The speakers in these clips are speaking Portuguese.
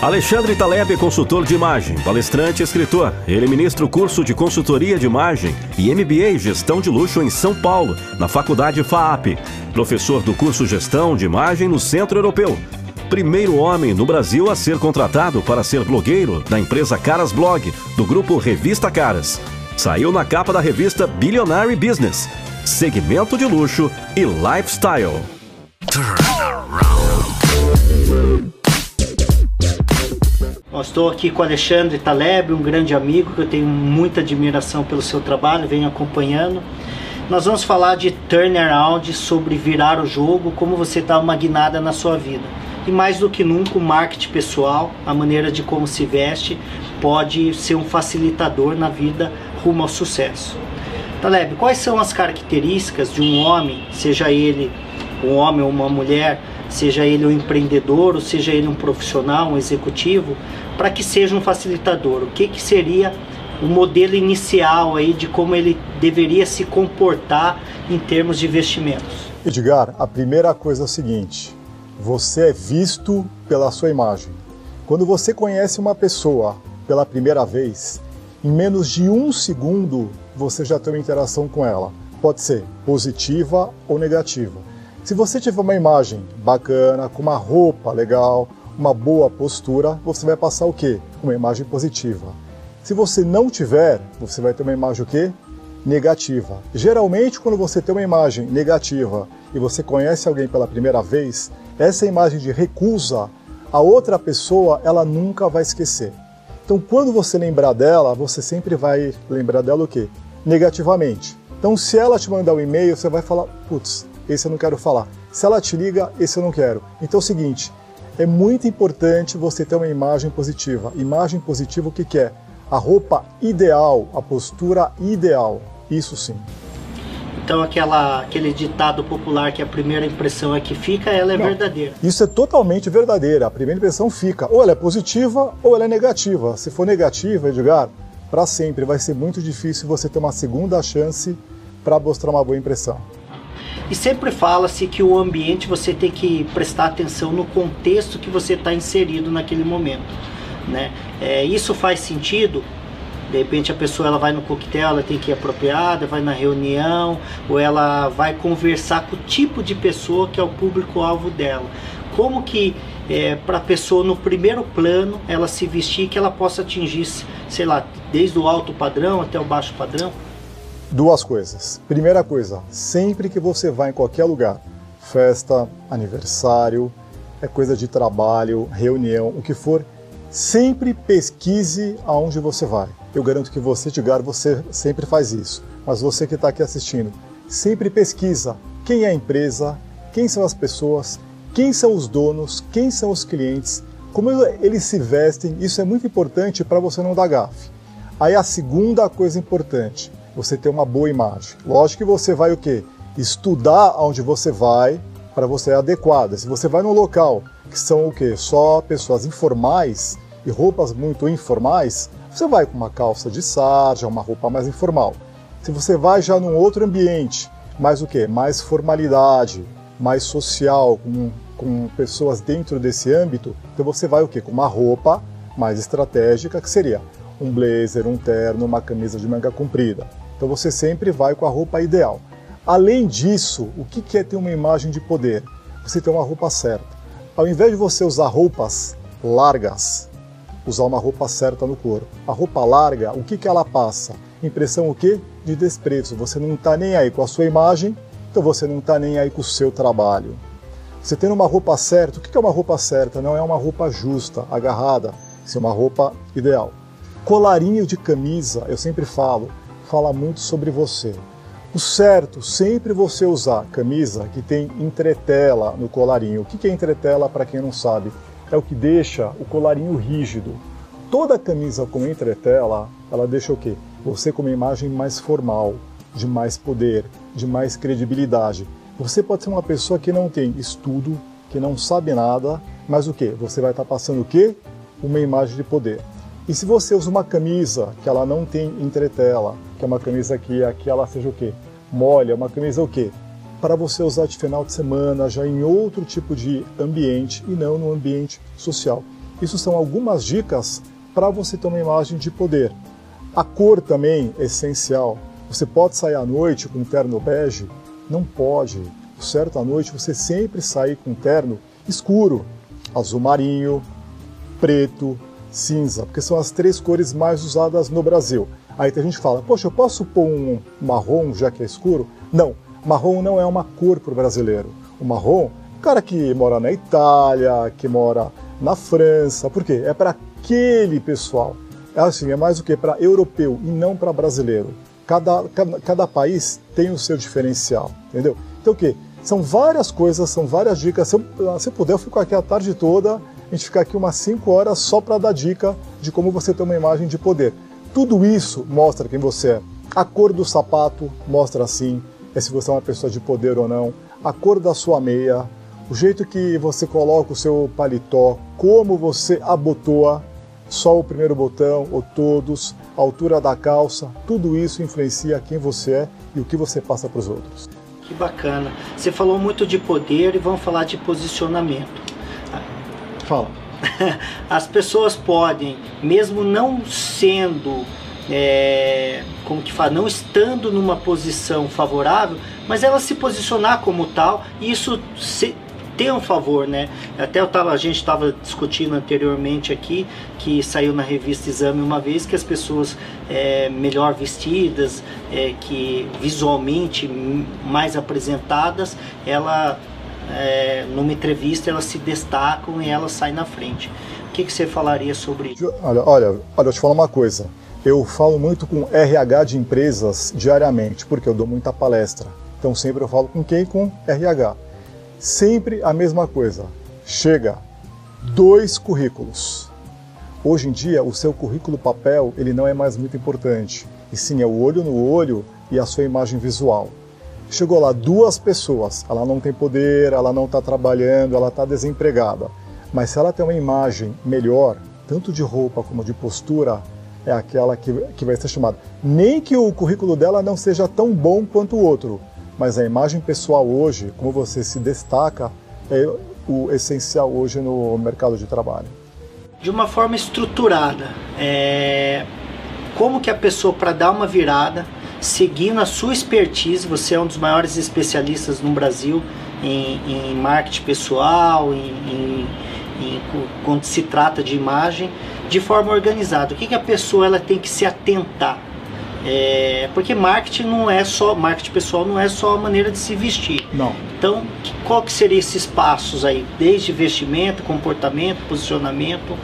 Alexandre Taleb é consultor de imagem, palestrante e escritor. Ele ministra o curso de consultoria de imagem e MBA Gestão de Luxo em São Paulo, na Faculdade FAAP. Professor do curso Gestão de Imagem no Centro Europeu. Primeiro homem no Brasil a ser contratado para ser blogueiro da empresa Caras Blog, do grupo Revista Caras. Saiu na capa da revista Billionaire Business, segmento de luxo e lifestyle. Estou aqui com Alexandre Taleb, um grande amigo que eu tenho muita admiração pelo seu trabalho, venho acompanhando. Nós vamos falar de turnaround, sobre virar o jogo, como você dá uma guinada na sua vida. E mais do que nunca, o marketing pessoal, a maneira de como se veste, pode ser um facilitador na vida rumo ao sucesso. Taleb, quais são as características de um homem, seja ele um homem ou uma mulher, seja ele um empreendedor, ou seja ele um profissional, um executivo, para que seja um facilitador. O que, que seria o modelo inicial aí de como ele deveria se comportar em termos de investimentos? Edgar, a primeira coisa é o seguinte: você é visto pela sua imagem. Quando você conhece uma pessoa pela primeira vez, em menos de um segundo você já tem uma interação com ela. Pode ser positiva ou negativa. Se você tiver uma imagem bacana, com uma roupa legal, uma boa postura, você vai passar o quê? Uma imagem positiva. Se você não tiver, você vai ter uma imagem o quê? Negativa. Geralmente, quando você tem uma imagem negativa e você conhece alguém pela primeira vez, essa imagem de recusa, a outra pessoa, ela nunca vai esquecer. Então, quando você lembrar dela, você sempre vai lembrar dela o quê? Negativamente. Então, se ela te mandar um e-mail, você vai falar, putz, esse eu não quero falar. Se ela te liga, esse eu não quero. Então é o seguinte, é muito importante você ter uma imagem positiva. Imagem positiva o que, que é? A roupa ideal, a postura ideal. Isso sim. Então aquela, aquele ditado popular que a primeira impressão é que fica, ela é não, verdadeira. Isso é totalmente verdadeira. A primeira impressão fica. Ou ela é positiva ou ela é negativa. Se for negativa, Edgar, para sempre vai ser muito difícil você ter uma segunda chance para mostrar uma boa impressão. E sempre fala-se que o ambiente você tem que prestar atenção no contexto que você está inserido naquele momento. Né? É, isso faz sentido? De repente a pessoa ela vai no coquetel, ela tem que ir apropriada, vai na reunião, ou ela vai conversar com o tipo de pessoa que é o público-alvo dela. Como que é, para a pessoa no primeiro plano ela se vestir que ela possa atingir, sei lá, desde o alto padrão até o baixo padrão? Duas coisas. Primeira coisa, sempre que você vai em qualquer lugar, festa, aniversário, é coisa de trabalho, reunião, o que for, sempre pesquise aonde você vai. Eu garanto que você, Edgar, você sempre faz isso. Mas você que está aqui assistindo, sempre pesquisa quem é a empresa, quem são as pessoas, quem são os donos, quem são os clientes, como eles se vestem. Isso é muito importante para você não dar gafe. Aí a segunda coisa importante, você ter uma boa imagem. Lógico que você vai o quê? Estudar aonde você vai para você é adequada. Se você vai num local que são o quê? Só pessoas informais e roupas muito informais, você vai com uma calça de sarja, uma roupa mais informal. Se você vai já num outro ambiente, mais o quê? Mais formalidade, mais social, com, com pessoas dentro desse âmbito, então você vai o quê? Com uma roupa mais estratégica, que seria um blazer, um terno, uma camisa de manga comprida. Então você sempre vai com a roupa ideal. Além disso, o que é ter uma imagem de poder? Você ter uma roupa certa. Ao invés de você usar roupas largas, usar uma roupa certa no corpo. A roupa larga, o que, que ela passa? Impressão o quê? De desprezo. Você não está nem aí com a sua imagem, então você não está nem aí com o seu trabalho. Você tendo uma roupa certa, o que é uma roupa certa? Não é uma roupa justa, agarrada, isso é uma roupa ideal. Colarinho de camisa, eu sempre falo, fala muito sobre você. O certo, sempre você usar camisa que tem entretela no colarinho. O que é entretela, para quem não sabe? É o que deixa o colarinho rígido. Toda camisa com entretela, ela deixa o quê? Você com uma imagem mais formal, de mais poder, de mais credibilidade. Você pode ser uma pessoa que não tem estudo, que não sabe nada, mas o que? Você vai estar passando o quê? Uma imagem de poder. E se você usa uma camisa que ela não tem entretela, que é uma camisa que aqui ela seja o quê? Molha, uma camisa o quê? Para você usar de final de semana, já em outro tipo de ambiente e não no ambiente social. Isso são algumas dicas para você ter uma imagem de poder. A cor também é essencial. Você pode sair à noite com um terno bege? Não pode. Certo à noite você sempre sair com um terno escuro, azul marinho, preto, cinza, porque são as três cores mais usadas no Brasil. Aí tem gente fala, poxa, eu posso pôr um marrom já que é escuro? Não, marrom não é uma cor para o brasileiro. O marrom, cara que mora na Itália, que mora na França, por quê? É para aquele pessoal. É assim, é mais o que? Para europeu e não para brasileiro. Cada, cada, cada país tem o seu diferencial, entendeu? Então o que? São várias coisas, são várias dicas. Se eu, se eu puder, eu fico aqui a tarde toda, a gente fica aqui umas 5 horas só para dar dica de como você ter uma imagem de poder. Tudo isso mostra quem você é. A cor do sapato mostra assim, é se você é uma pessoa de poder ou não. A cor da sua meia, o jeito que você coloca o seu paletó, como você abotoa, só o primeiro botão ou todos, a altura da calça, tudo isso influencia quem você é e o que você passa para os outros. Que bacana. Você falou muito de poder e vamos falar de posicionamento. Fala. As pessoas podem, mesmo não sendo, é, como que fala, não estando numa posição favorável, mas ela se posicionar como tal, e isso se, ter um favor, né? Até eu tava, a gente estava discutindo anteriormente aqui, que saiu na revista Exame uma vez, que as pessoas é, melhor vestidas, é, que visualmente mais apresentadas, ela é, numa entrevista elas se destacam e elas saem na frente. O que, que você falaria sobre isso? Olha, olha, olha, eu te falar uma coisa. Eu falo muito com RH de empresas diariamente, porque eu dou muita palestra. Então sempre eu falo com quem? Com RH sempre a mesma coisa. Chega dois currículos. Hoje em dia, o seu currículo papel ele não é mais muito importante, e sim é o olho no olho e a sua imagem visual. Chegou lá duas pessoas, ela não tem poder, ela não está trabalhando, ela está desempregada. Mas se ela tem uma imagem melhor, tanto de roupa como de postura, é aquela que, que vai ser chamada. Nem que o currículo dela não seja tão bom quanto o outro, mas a imagem pessoal hoje, como você se destaca, é o essencial hoje no mercado de trabalho. De uma forma estruturada, é... como que a pessoa para dar uma virada, seguindo a sua expertise, você é um dos maiores especialistas no Brasil em, em marketing pessoal, em, em, em, quando se trata de imagem, de forma organizada. O que, que a pessoa ela tem que se atentar? É, porque marketing não é só marketing pessoal não é só a maneira de se vestir. Não. Então, qual que seria esses passos aí? Desde vestimento, comportamento, posicionamento,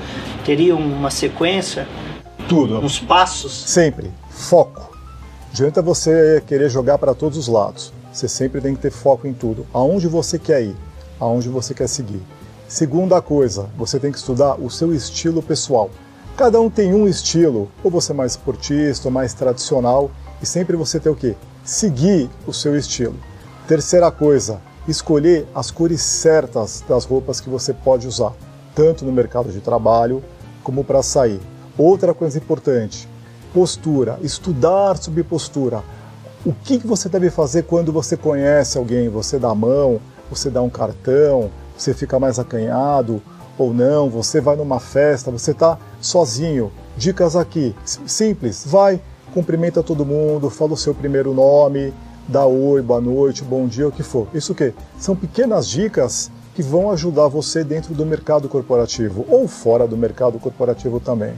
teria uma sequência? Tudo. Uns passos? Sempre. Foco. Adianta você querer jogar para todos os lados. Você sempre tem que ter foco em tudo. Aonde você quer ir, aonde você quer seguir. Segunda coisa, você tem que estudar o seu estilo pessoal. Cada um tem um estilo, ou você é mais esportista, ou mais tradicional, e sempre você tem o quê? Seguir o seu estilo. Terceira coisa, escolher as cores certas das roupas que você pode usar, tanto no mercado de trabalho como para sair. Outra coisa importante, postura, estudar sobre postura. O que você deve fazer quando você conhece alguém? Você dá a mão, você dá um cartão, você fica mais acanhado, ou não, você vai numa festa, você está sozinho. Dicas aqui, simples, vai, cumprimenta todo mundo, fala o seu primeiro nome, dá oi, boa noite, bom dia, o que for. Isso o quê? São pequenas dicas que vão ajudar você dentro do mercado corporativo ou fora do mercado corporativo também.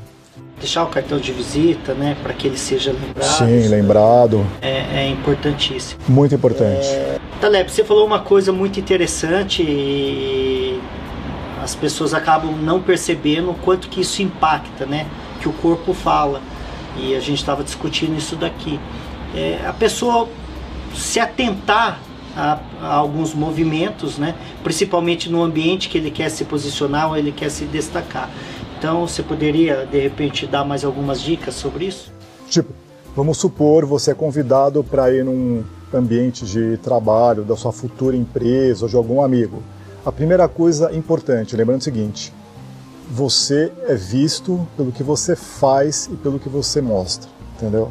Deixar o cartão de visita, né, para que ele seja lembrado. Sim, lembrado. É, é importantíssimo. Muito importante. É... Taleb, você falou uma coisa muito interessante e as pessoas acabam não percebendo o quanto que isso impacta, né? Que o corpo fala. E a gente estava discutindo isso daqui. É, a pessoa se atentar a, a, alguns movimentos, né? Principalmente no ambiente que ele quer se posicionar ou ele quer se destacar. Então, você poderia de repente dar mais algumas dicas sobre isso? Tipo, vamos supor você é convidado para ir num ambiente de trabalho da sua futura empresa ou de algum amigo. A primeira coisa importante, lembrando o seguinte: você é visto pelo que você faz e pelo que você mostra, entendeu?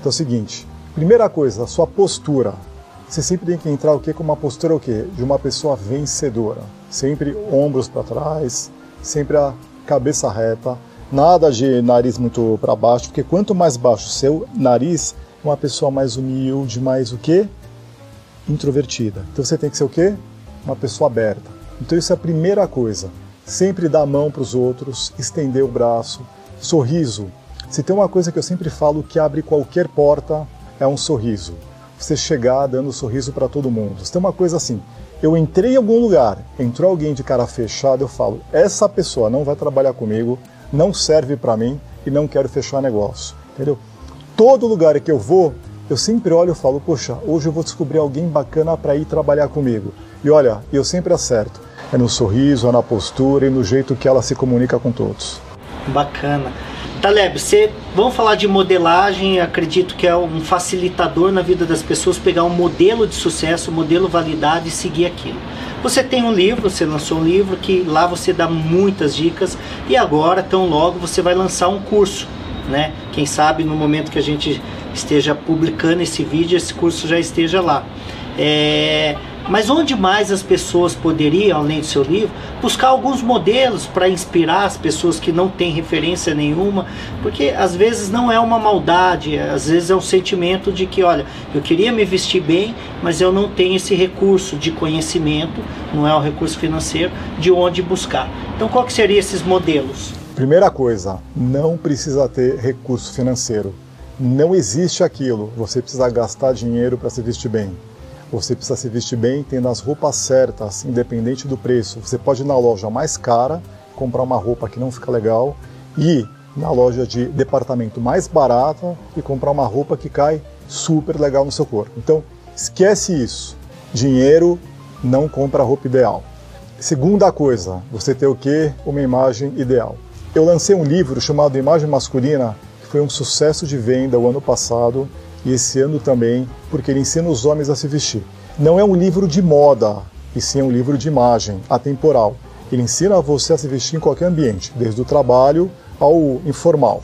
Então é o seguinte: primeira coisa, a sua postura. Você sempre tem que entrar o quê? com uma postura o quê? De uma pessoa vencedora. Sempre ombros para trás, sempre a cabeça reta, nada de nariz muito para baixo, porque quanto mais baixo o seu nariz, uma pessoa mais humilde, mais o quê? Introvertida. Então você tem que ser o quê? Uma pessoa aberta. Então isso é a primeira coisa. Sempre dar a mão para os outros, estender o braço, sorriso. Se tem uma coisa que eu sempre falo que abre qualquer porta, é um sorriso. Você chegar dando sorriso para todo mundo. Se tem uma coisa assim, eu entrei em algum lugar, entrou alguém de cara fechada, eu falo, essa pessoa não vai trabalhar comigo, não serve para mim e não quero fechar negócio. Entendeu? Todo lugar que eu vou, eu sempre olho e falo, poxa, hoje eu vou descobrir alguém bacana para ir trabalhar comigo. E olha, eu sempre acerto. É no sorriso, é na postura e no jeito que ela se comunica com todos. Bacana. Taleb, você, vamos falar de modelagem, acredito que é um facilitador na vida das pessoas pegar um modelo de sucesso, um modelo validado e seguir aquilo. Você tem um livro, você lançou um livro que lá você dá muitas dicas e agora, tão logo, você vai lançar um curso, né? Quem sabe no momento que a gente esteja publicando esse vídeo, esse curso já esteja lá. É, mas onde mais as pessoas poderiam, além do seu livro, buscar alguns modelos para inspirar as pessoas que não têm referência nenhuma? Porque às vezes não é uma maldade, às vezes é um sentimento de que, olha, eu queria me vestir bem, mas eu não tenho esse recurso de conhecimento, não é o recurso financeiro, de onde buscar. Então, qual que seriam esses modelos? Primeira coisa, não precisa ter recurso financeiro. Não existe aquilo. Você precisa gastar dinheiro para se vestir bem. Você precisa se vestir bem, tendo as roupas certas, independente do preço. Você pode ir na loja mais cara, comprar uma roupa que não fica legal, e na loja de departamento mais barata e comprar uma roupa que cai super legal no seu corpo. Então, esquece isso. Dinheiro não compra a roupa ideal. Segunda coisa, você ter o que? Uma imagem ideal. Eu lancei um livro chamado Imagem Masculina, que foi um sucesso de venda o ano passado e esse ano também, porque ele ensina os homens a se vestir. Não é um livro de moda, e sim é um livro de imagem, atemporal. Ele ensina você a se vestir em qualquer ambiente, desde o trabalho ao informal.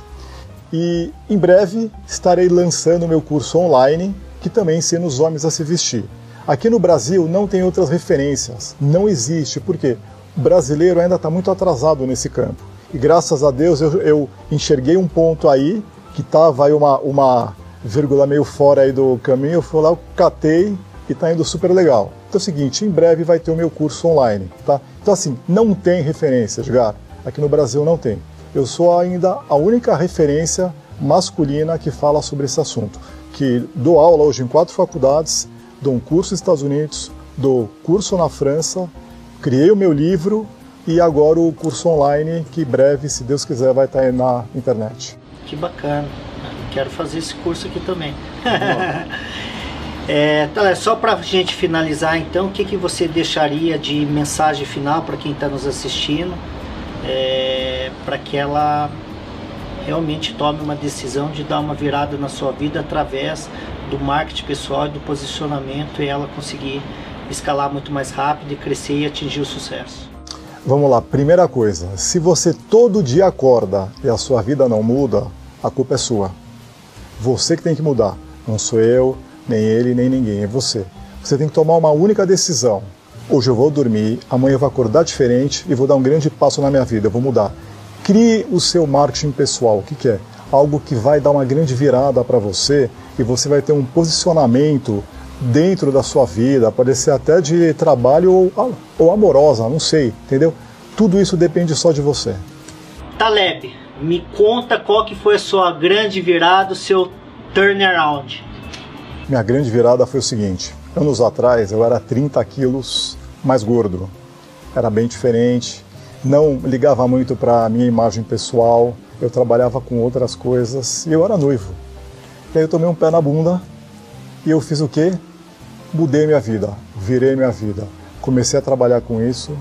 E em breve estarei lançando meu curso online, que também ensina os homens a se vestir. Aqui no Brasil não tem outras referências, não existe, porque o brasileiro ainda está muito atrasado nesse campo. E graças a Deus eu, eu enxerguei um ponto aí que estava aí uma, uma vírgula meio fora aí do caminho, eu fui lá, eu catei e tá indo super legal. Então é o seguinte, em breve vai ter o meu curso online, tá? Então assim, não tem referência, Edgar. Aqui no Brasil não tem. Eu sou ainda a única referência masculina que fala sobre esse assunto. Que dou aula hoje em quatro faculdades, dou um curso nos Estados Unidos, dou curso na França, criei o meu livro e agora o curso online que breve, se Deus quiser, vai estar aí na internet. Que bacana quero fazer esse curso aqui também. é, tá, só para a gente finalizar, então, o que, que você deixaria de mensagem final para quem está nos assistindo, é, para que ela realmente tome uma decisão de dar uma virada na sua vida através do marketing pessoal e do posicionamento e ela conseguir escalar muito mais rápido e crescer e atingir o sucesso. Vamos lá, primeira coisa, se você todo dia acorda e a sua vida não muda, a culpa é sua. Você que tem que mudar. Não sou eu, nem ele, nem ninguém. É você. Você tem que tomar uma única decisão. Hoje eu vou dormir, amanhã eu vou acordar diferente e vou dar um grande passo na minha vida. Eu vou mudar. Crie o seu marketing pessoal. O que, que é? Algo que vai dar uma grande virada para você e você vai ter um posicionamento dentro da sua vida, pode ser até de trabalho ou, ou amorosa, não sei, entendeu? Tudo isso depende só de você. Taleb, me conta qual que foi a sua grande virada, o seu turnaround. Minha grande virada foi o seguinte: anos atrás eu era 30 quilos mais gordo, era bem diferente, não ligava muito para minha imagem pessoal, eu trabalhava com outras coisas e eu era noivo. E aí eu tomei um pé na bunda e eu fiz o quê? Mudei minha vida, virei minha vida. Comecei a trabalhar com isso,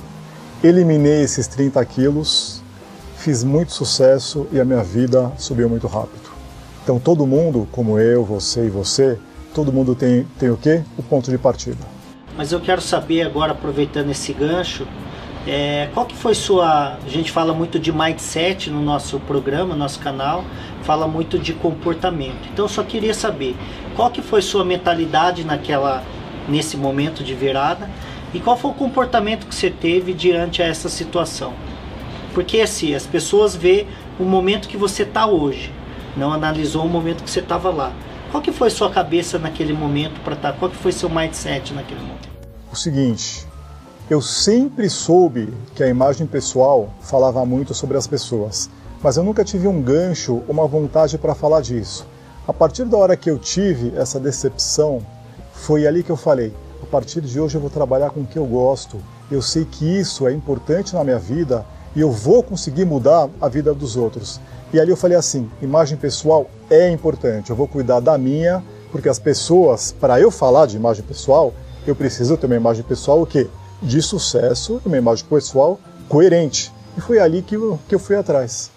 eliminei esses 30 quilos fiz muito sucesso e a minha vida subiu muito rápido. Então todo mundo, como eu, você e você, todo mundo tem, tem o quê? O ponto de partida. Mas eu quero saber agora, aproveitando esse gancho, é, qual que foi sua... A gente fala muito de mindset no nosso programa, no nosso canal, fala muito de comportamento. Então eu só queria saber, qual que foi sua mentalidade naquela, nesse momento de virada e qual foi o comportamento que você teve diante a essa situação? Porque assim, as pessoas vê o momento que você está hoje, não analisou o momento que você estava lá. Qual que foi sua cabeça naquele momento para estar? Tá, qual que foi seu mindset naquele momento? O seguinte, eu sempre soube que a imagem pessoal falava muito sobre as pessoas, mas eu nunca tive um gancho, uma vontade para falar disso. A partir da hora que eu tive essa decepção, foi ali que eu falei: a partir de hoje eu vou trabalhar com o que eu gosto. Eu sei que isso é importante na minha vida e eu vou conseguir mudar a vida dos outros. E ali eu falei assim: imagem pessoal é importante, eu vou cuidar da minha, porque as pessoas, para eu falar de imagem pessoal, eu preciso ter uma imagem pessoal o quê? De sucesso, uma imagem pessoal coerente. E foi ali que eu, que eu fui atrás.